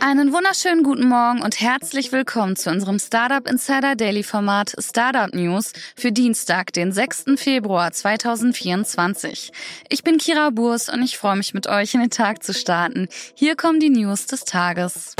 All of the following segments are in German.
Einen wunderschönen guten Morgen und herzlich willkommen zu unserem Startup Insider Daily Format Startup News für Dienstag, den 6. Februar 2024. Ich bin Kira Burs und ich freue mich mit euch in den Tag zu starten. Hier kommen die News des Tages.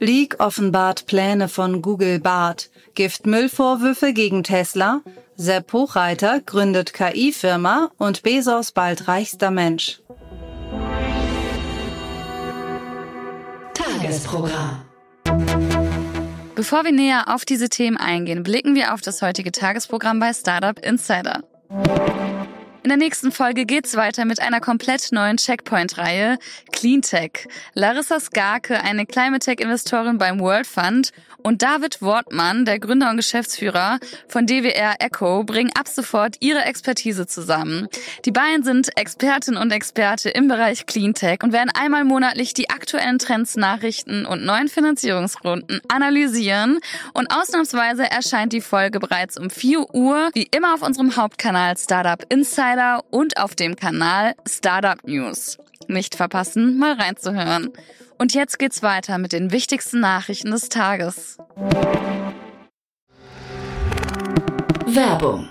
Leak offenbart Pläne von Google Bart. Giftmüllvorwürfe gegen Tesla. Sepp Hochreiter gründet KI-Firma und Bezos bald reichster Mensch. Tagesprogramm. Bevor wir näher auf diese Themen eingehen, blicken wir auf das heutige Tagesprogramm bei Startup Insider. In der nächsten Folge geht's weiter mit einer komplett neuen Checkpoint-Reihe Cleantech. Larissa Skarke, eine Climate-Tech-Investorin beim World Fund und David Wortmann, der Gründer und Geschäftsführer von DWR Echo, bringen ab sofort ihre Expertise zusammen. Die beiden sind Expertin und Experte im Bereich Cleantech und werden einmal monatlich die aktuellen Trends, Nachrichten und neuen Finanzierungsrunden analysieren. Und ausnahmsweise erscheint die Folge bereits um 4 Uhr, wie immer auf unserem Hauptkanal Startup Insider und auf dem Kanal Startup News. Nicht verpassen, mal reinzuhören. Und jetzt geht's weiter mit den wichtigsten Nachrichten des Tages. Werbung.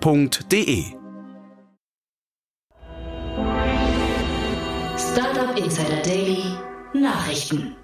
www.startup.de. Startup Insider Daily Nachrichten.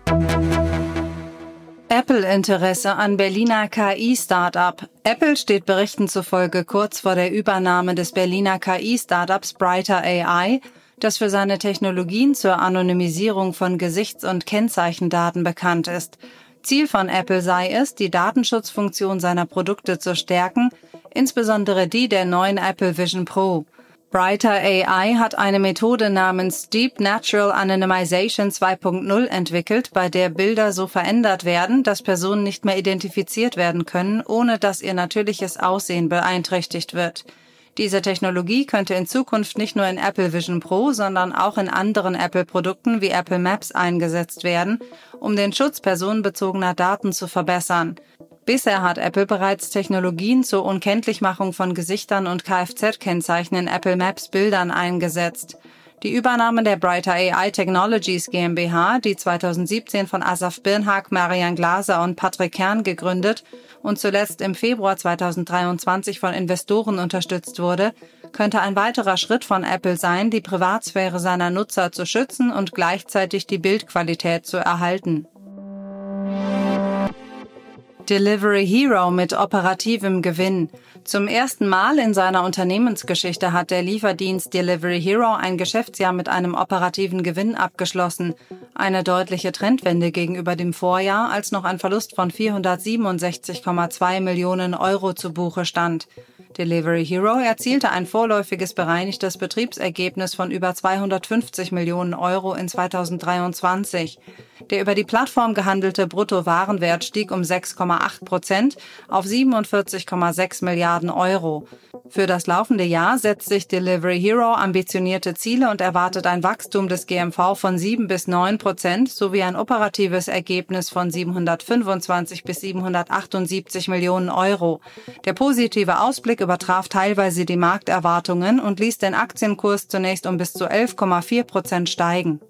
Apple-Interesse an Berliner KI-Startup. Apple steht Berichten zufolge kurz vor der Übernahme des Berliner KI-Startups Brighter AI, das für seine Technologien zur Anonymisierung von Gesichts- und Kennzeichendaten bekannt ist. Ziel von Apple sei es, die Datenschutzfunktion seiner Produkte zu stärken, insbesondere die der neuen Apple Vision Pro. Brighter AI hat eine Methode namens Deep Natural Anonymization 2.0 entwickelt, bei der Bilder so verändert werden, dass Personen nicht mehr identifiziert werden können, ohne dass ihr natürliches Aussehen beeinträchtigt wird. Diese Technologie könnte in Zukunft nicht nur in Apple Vision Pro, sondern auch in anderen Apple-Produkten wie Apple Maps eingesetzt werden, um den Schutz personenbezogener Daten zu verbessern. Bisher hat Apple bereits Technologien zur Unkenntlichmachung von Gesichtern und Kfz-Kennzeichen in Apple Maps Bildern eingesetzt. Die Übernahme der Brighter AI Technologies GmbH, die 2017 von Asaf Birnhag, Marian Glaser und Patrick Kern gegründet und zuletzt im Februar 2023 von Investoren unterstützt wurde, könnte ein weiterer Schritt von Apple sein, die Privatsphäre seiner Nutzer zu schützen und gleichzeitig die Bildqualität zu erhalten. Delivery Hero mit operativem Gewinn. Zum ersten Mal in seiner Unternehmensgeschichte hat der Lieferdienst Delivery Hero ein Geschäftsjahr mit einem operativen Gewinn abgeschlossen. Eine deutliche Trendwende gegenüber dem Vorjahr, als noch ein Verlust von 467,2 Millionen Euro zu Buche stand. Delivery Hero erzielte ein vorläufiges bereinigtes Betriebsergebnis von über 250 Millionen Euro in 2023. Der über die Plattform gehandelte Bruttowarenwert stieg um 6,8 Prozent auf 47,6 Milliarden Euro. Für das laufende Jahr setzt sich Delivery Hero ambitionierte Ziele und erwartet ein Wachstum des GMV von 7 bis 9 Prozent sowie ein operatives Ergebnis von 725 bis 778 Millionen Euro. Der positive Ausblick übertraf teilweise die Markterwartungen und ließ den Aktienkurs zunächst um bis zu 11,4 Prozent steigen.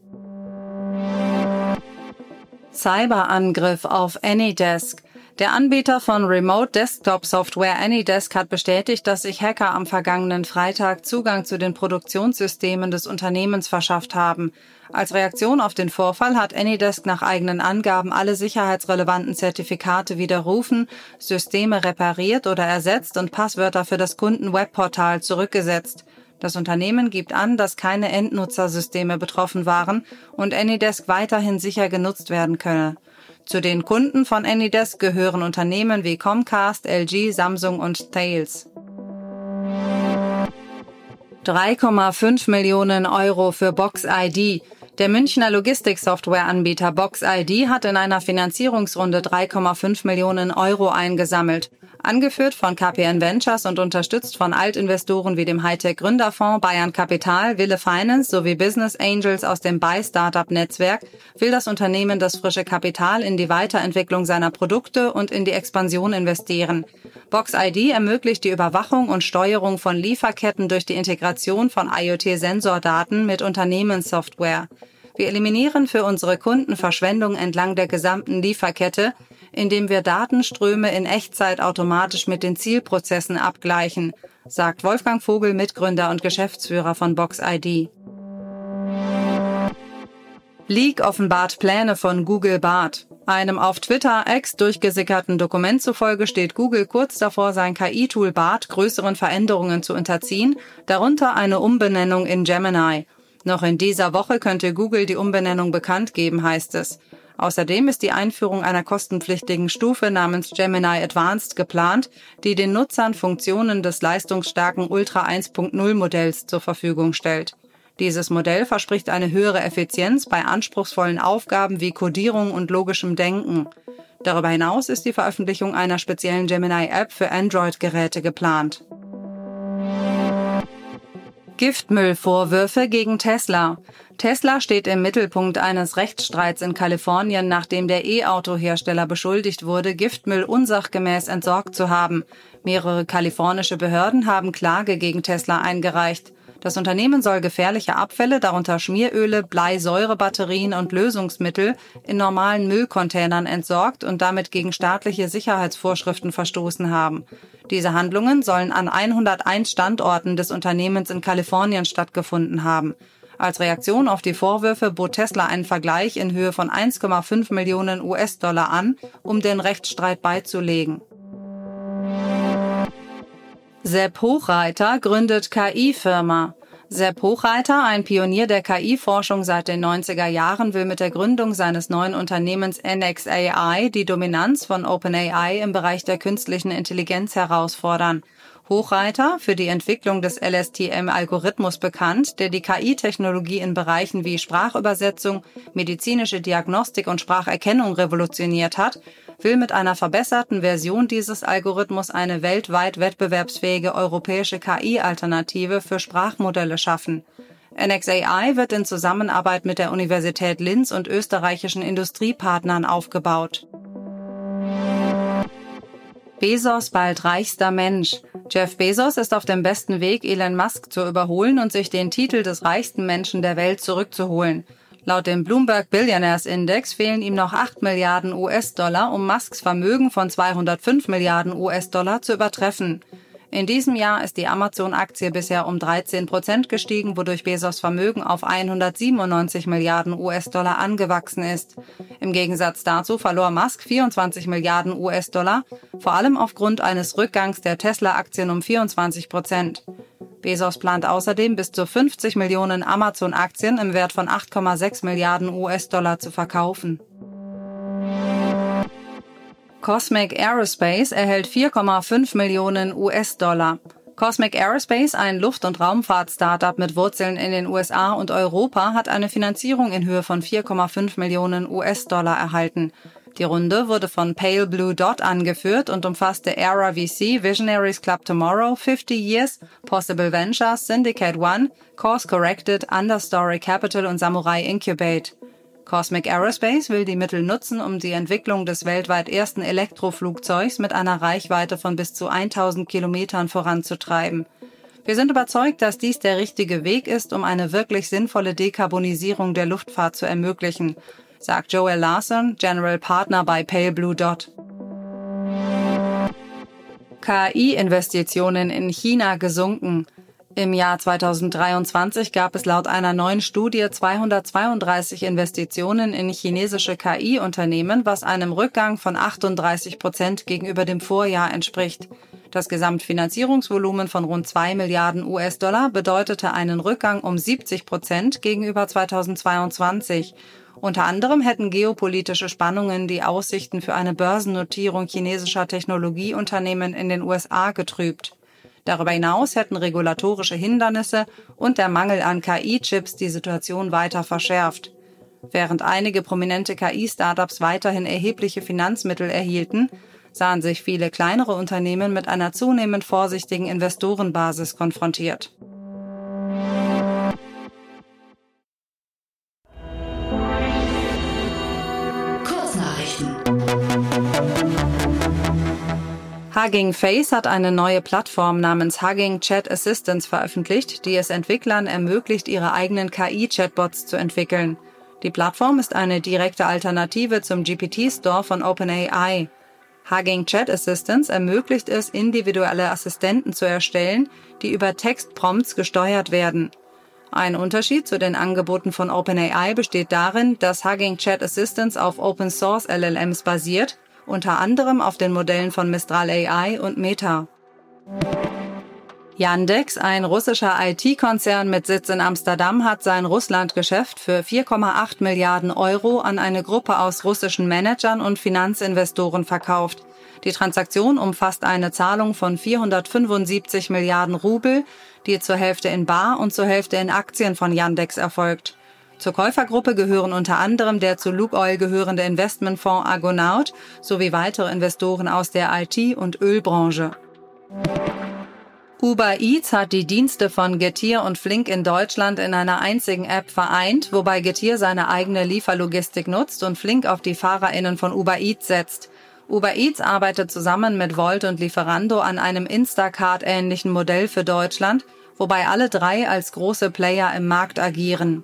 Cyberangriff auf Anydesk. Der Anbieter von Remote Desktop Software AnyDesk hat bestätigt, dass sich Hacker am vergangenen Freitag Zugang zu den Produktionssystemen des Unternehmens verschafft haben. Als Reaktion auf den Vorfall hat AnyDesk nach eigenen Angaben alle sicherheitsrelevanten Zertifikate widerrufen, Systeme repariert oder ersetzt und Passwörter für das Kunden-Webportal zurückgesetzt. Das Unternehmen gibt an, dass keine Endnutzersysteme betroffen waren und AnyDesk weiterhin sicher genutzt werden könne. Zu den Kunden von AnyDesk gehören Unternehmen wie Comcast, LG, Samsung und Thales. 3,5 Millionen Euro für Box ID. Der Münchner Logistiksoftwareanbieter Box ID hat in einer Finanzierungsrunde 3,5 Millionen Euro eingesammelt. Angeführt von KPN Ventures und unterstützt von Altinvestoren wie dem Hightech Gründerfonds Bayern Capital, Wille Finance sowie Business Angels aus dem Buy Startup Netzwerk will das Unternehmen das frische Kapital in die Weiterentwicklung seiner Produkte und in die Expansion investieren. Box ID ermöglicht die Überwachung und Steuerung von Lieferketten durch die Integration von IoT-Sensordaten mit Unternehmenssoftware. Wir eliminieren für unsere Kunden Verschwendung entlang der gesamten Lieferkette, indem wir Datenströme in Echtzeit automatisch mit den Zielprozessen abgleichen, sagt Wolfgang Vogel, Mitgründer und Geschäftsführer von Box ID. Leak offenbart Pläne von Google Bart. Einem auf Twitter X durchgesickerten Dokument zufolge steht Google kurz davor, sein KI-Tool Bart größeren Veränderungen zu unterziehen, darunter eine Umbenennung in Gemini. Noch in dieser Woche könnte Google die Umbenennung bekannt geben, heißt es. Außerdem ist die Einführung einer kostenpflichtigen Stufe namens Gemini Advanced geplant, die den Nutzern Funktionen des leistungsstarken Ultra 1.0 Modells zur Verfügung stellt. Dieses Modell verspricht eine höhere Effizienz bei anspruchsvollen Aufgaben wie Codierung und logischem Denken. Darüber hinaus ist die Veröffentlichung einer speziellen Gemini-App für Android-Geräte geplant. Giftmüllvorwürfe gegen Tesla. Tesla steht im Mittelpunkt eines Rechtsstreits in Kalifornien, nachdem der E-Auto-Hersteller beschuldigt wurde, Giftmüll unsachgemäß entsorgt zu haben. Mehrere kalifornische Behörden haben Klage gegen Tesla eingereicht. Das Unternehmen soll gefährliche Abfälle, darunter Schmieröle, Bleisäurebatterien und Lösungsmittel, in normalen Müllcontainern entsorgt und damit gegen staatliche Sicherheitsvorschriften verstoßen haben. Diese Handlungen sollen an 101 Standorten des Unternehmens in Kalifornien stattgefunden haben. Als Reaktion auf die Vorwürfe bot Tesla einen Vergleich in Höhe von 1,5 Millionen US-Dollar an, um den Rechtsstreit beizulegen. Sepp Hochreiter gründet KI-Firma. Sepp Hochreiter, ein Pionier der KI-Forschung seit den 90er Jahren, will mit der Gründung seines neuen Unternehmens NXAI die Dominanz von OpenAI im Bereich der künstlichen Intelligenz herausfordern. Hochreiter, für die Entwicklung des LSTM-Algorithmus bekannt, der die KI-Technologie in Bereichen wie Sprachübersetzung, medizinische Diagnostik und Spracherkennung revolutioniert hat, will mit einer verbesserten Version dieses Algorithmus eine weltweit wettbewerbsfähige europäische KI-Alternative für Sprachmodelle schaffen. NXAI wird in Zusammenarbeit mit der Universität Linz und österreichischen Industriepartnern aufgebaut. Bezos bald reichster Mensch. Jeff Bezos ist auf dem besten Weg, Elon Musk zu überholen und sich den Titel des reichsten Menschen der Welt zurückzuholen. Laut dem Bloomberg Billionaires Index fehlen ihm noch 8 Milliarden US-Dollar, um Musks Vermögen von 205 Milliarden US-Dollar zu übertreffen. In diesem Jahr ist die Amazon-Aktie bisher um 13 Prozent gestiegen, wodurch Bezos Vermögen auf 197 Milliarden US-Dollar angewachsen ist. Im Gegensatz dazu verlor Musk 24 Milliarden US-Dollar, vor allem aufgrund eines Rückgangs der Tesla-Aktien um 24 Prozent. Bezos plant außerdem bis zu 50 Millionen Amazon-Aktien im Wert von 8,6 Milliarden US-Dollar zu verkaufen. Cosmic Aerospace erhält 4,5 Millionen US-Dollar. Cosmic Aerospace, ein Luft- und Raumfahrt-Startup mit Wurzeln in den USA und Europa, hat eine Finanzierung in Höhe von 4,5 Millionen US-Dollar erhalten. Die Runde wurde von Pale Blue Dot angeführt und umfasste Era VC, Visionaries Club Tomorrow, 50 Years, Possible Ventures, Syndicate One, Course Corrected, Understory Capital und Samurai Incubate. Cosmic Aerospace will die Mittel nutzen, um die Entwicklung des weltweit ersten Elektroflugzeugs mit einer Reichweite von bis zu 1000 Kilometern voranzutreiben. Wir sind überzeugt, dass dies der richtige Weg ist, um eine wirklich sinnvolle Dekarbonisierung der Luftfahrt zu ermöglichen, sagt Joel Larson, General Partner bei Pale Dot. KI-Investitionen in China gesunken. Im Jahr 2023 gab es laut einer neuen Studie 232 Investitionen in chinesische KI-Unternehmen, was einem Rückgang von 38 Prozent gegenüber dem Vorjahr entspricht. Das Gesamtfinanzierungsvolumen von rund 2 Milliarden US-Dollar bedeutete einen Rückgang um 70 Prozent gegenüber 2022. Unter anderem hätten geopolitische Spannungen die Aussichten für eine Börsennotierung chinesischer Technologieunternehmen in den USA getrübt. Darüber hinaus hätten regulatorische Hindernisse und der Mangel an KI-Chips die Situation weiter verschärft. Während einige prominente KI-Startups weiterhin erhebliche Finanzmittel erhielten, sahen sich viele kleinere Unternehmen mit einer zunehmend vorsichtigen Investorenbasis konfrontiert. Hugging Face hat eine neue Plattform namens Hugging Chat Assistance veröffentlicht, die es Entwicklern ermöglicht, ihre eigenen KI-Chatbots zu entwickeln. Die Plattform ist eine direkte Alternative zum GPT-Store von OpenAI. Hugging Chat Assistance ermöglicht es, individuelle Assistenten zu erstellen, die über Textprompts gesteuert werden. Ein Unterschied zu den Angeboten von OpenAI besteht darin, dass Hugging Chat Assistance auf Open Source LLMs basiert unter anderem auf den Modellen von Mistral AI und Meta. Yandex, ein russischer IT-Konzern mit Sitz in Amsterdam, hat sein Russlandgeschäft für 4,8 Milliarden Euro an eine Gruppe aus russischen Managern und Finanzinvestoren verkauft. Die Transaktion umfasst eine Zahlung von 475 Milliarden Rubel, die zur Hälfte in Bar und zur Hälfte in Aktien von Yandex erfolgt. Zur Käufergruppe gehören unter anderem der zu Lukoil gehörende Investmentfonds Argonaut sowie weitere Investoren aus der IT- und Ölbranche. Uber Eats hat die Dienste von Getir und Flink in Deutschland in einer einzigen App vereint, wobei Getir seine eigene Lieferlogistik nutzt und Flink auf die FahrerInnen von Uber Eats setzt. Uber Eats arbeitet zusammen mit Volt und Lieferando an einem Instacart-ähnlichen Modell für Deutschland, wobei alle drei als große Player im Markt agieren.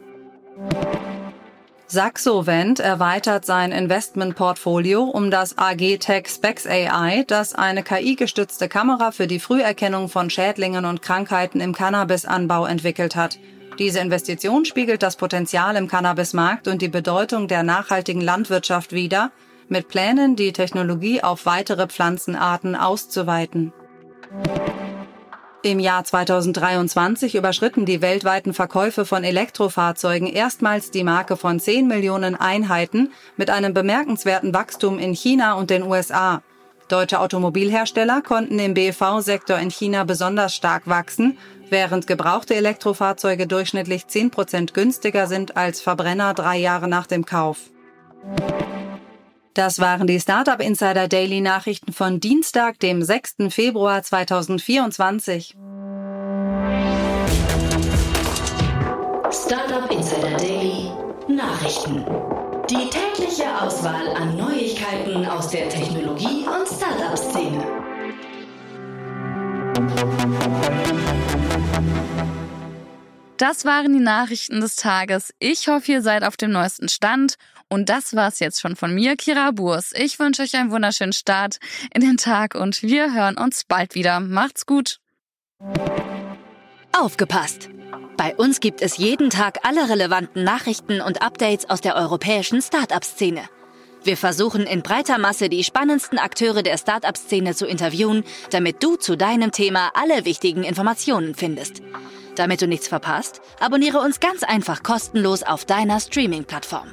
Saxovent erweitert sein Investmentportfolio um das AG Tech Specs AI, das eine KI-gestützte Kamera für die Früherkennung von Schädlingen und Krankheiten im Cannabisanbau entwickelt hat. Diese Investition spiegelt das Potenzial im Cannabismarkt und die Bedeutung der nachhaltigen Landwirtschaft wider, mit Plänen, die Technologie auf weitere Pflanzenarten auszuweiten. Im Jahr 2023 überschritten die weltweiten Verkäufe von Elektrofahrzeugen erstmals die Marke von 10 Millionen Einheiten mit einem bemerkenswerten Wachstum in China und den USA. Deutsche Automobilhersteller konnten im BEV-Sektor in China besonders stark wachsen, während gebrauchte Elektrofahrzeuge durchschnittlich 10 Prozent günstiger sind als Verbrenner drei Jahre nach dem Kauf. Das waren die Startup Insider Daily Nachrichten von Dienstag, dem 6. Februar 2024. Startup Insider Daily Nachrichten. Die tägliche Auswahl an Neuigkeiten aus der Technologie- und Startup-Szene. Das waren die Nachrichten des Tages. Ich hoffe, ihr seid auf dem neuesten Stand und das war's jetzt schon von mir, Kira Burs. Ich wünsche euch einen wunderschönen Start in den Tag und wir hören uns bald wieder. Macht's gut. Aufgepasst! Bei uns gibt es jeden Tag alle relevanten Nachrichten und Updates aus der europäischen Startup-Szene. Wir versuchen in breiter Masse die spannendsten Akteure der Startup-Szene zu interviewen, damit du zu deinem Thema alle wichtigen Informationen findest. Damit du nichts verpasst, abonniere uns ganz einfach kostenlos auf deiner Streaming-Plattform.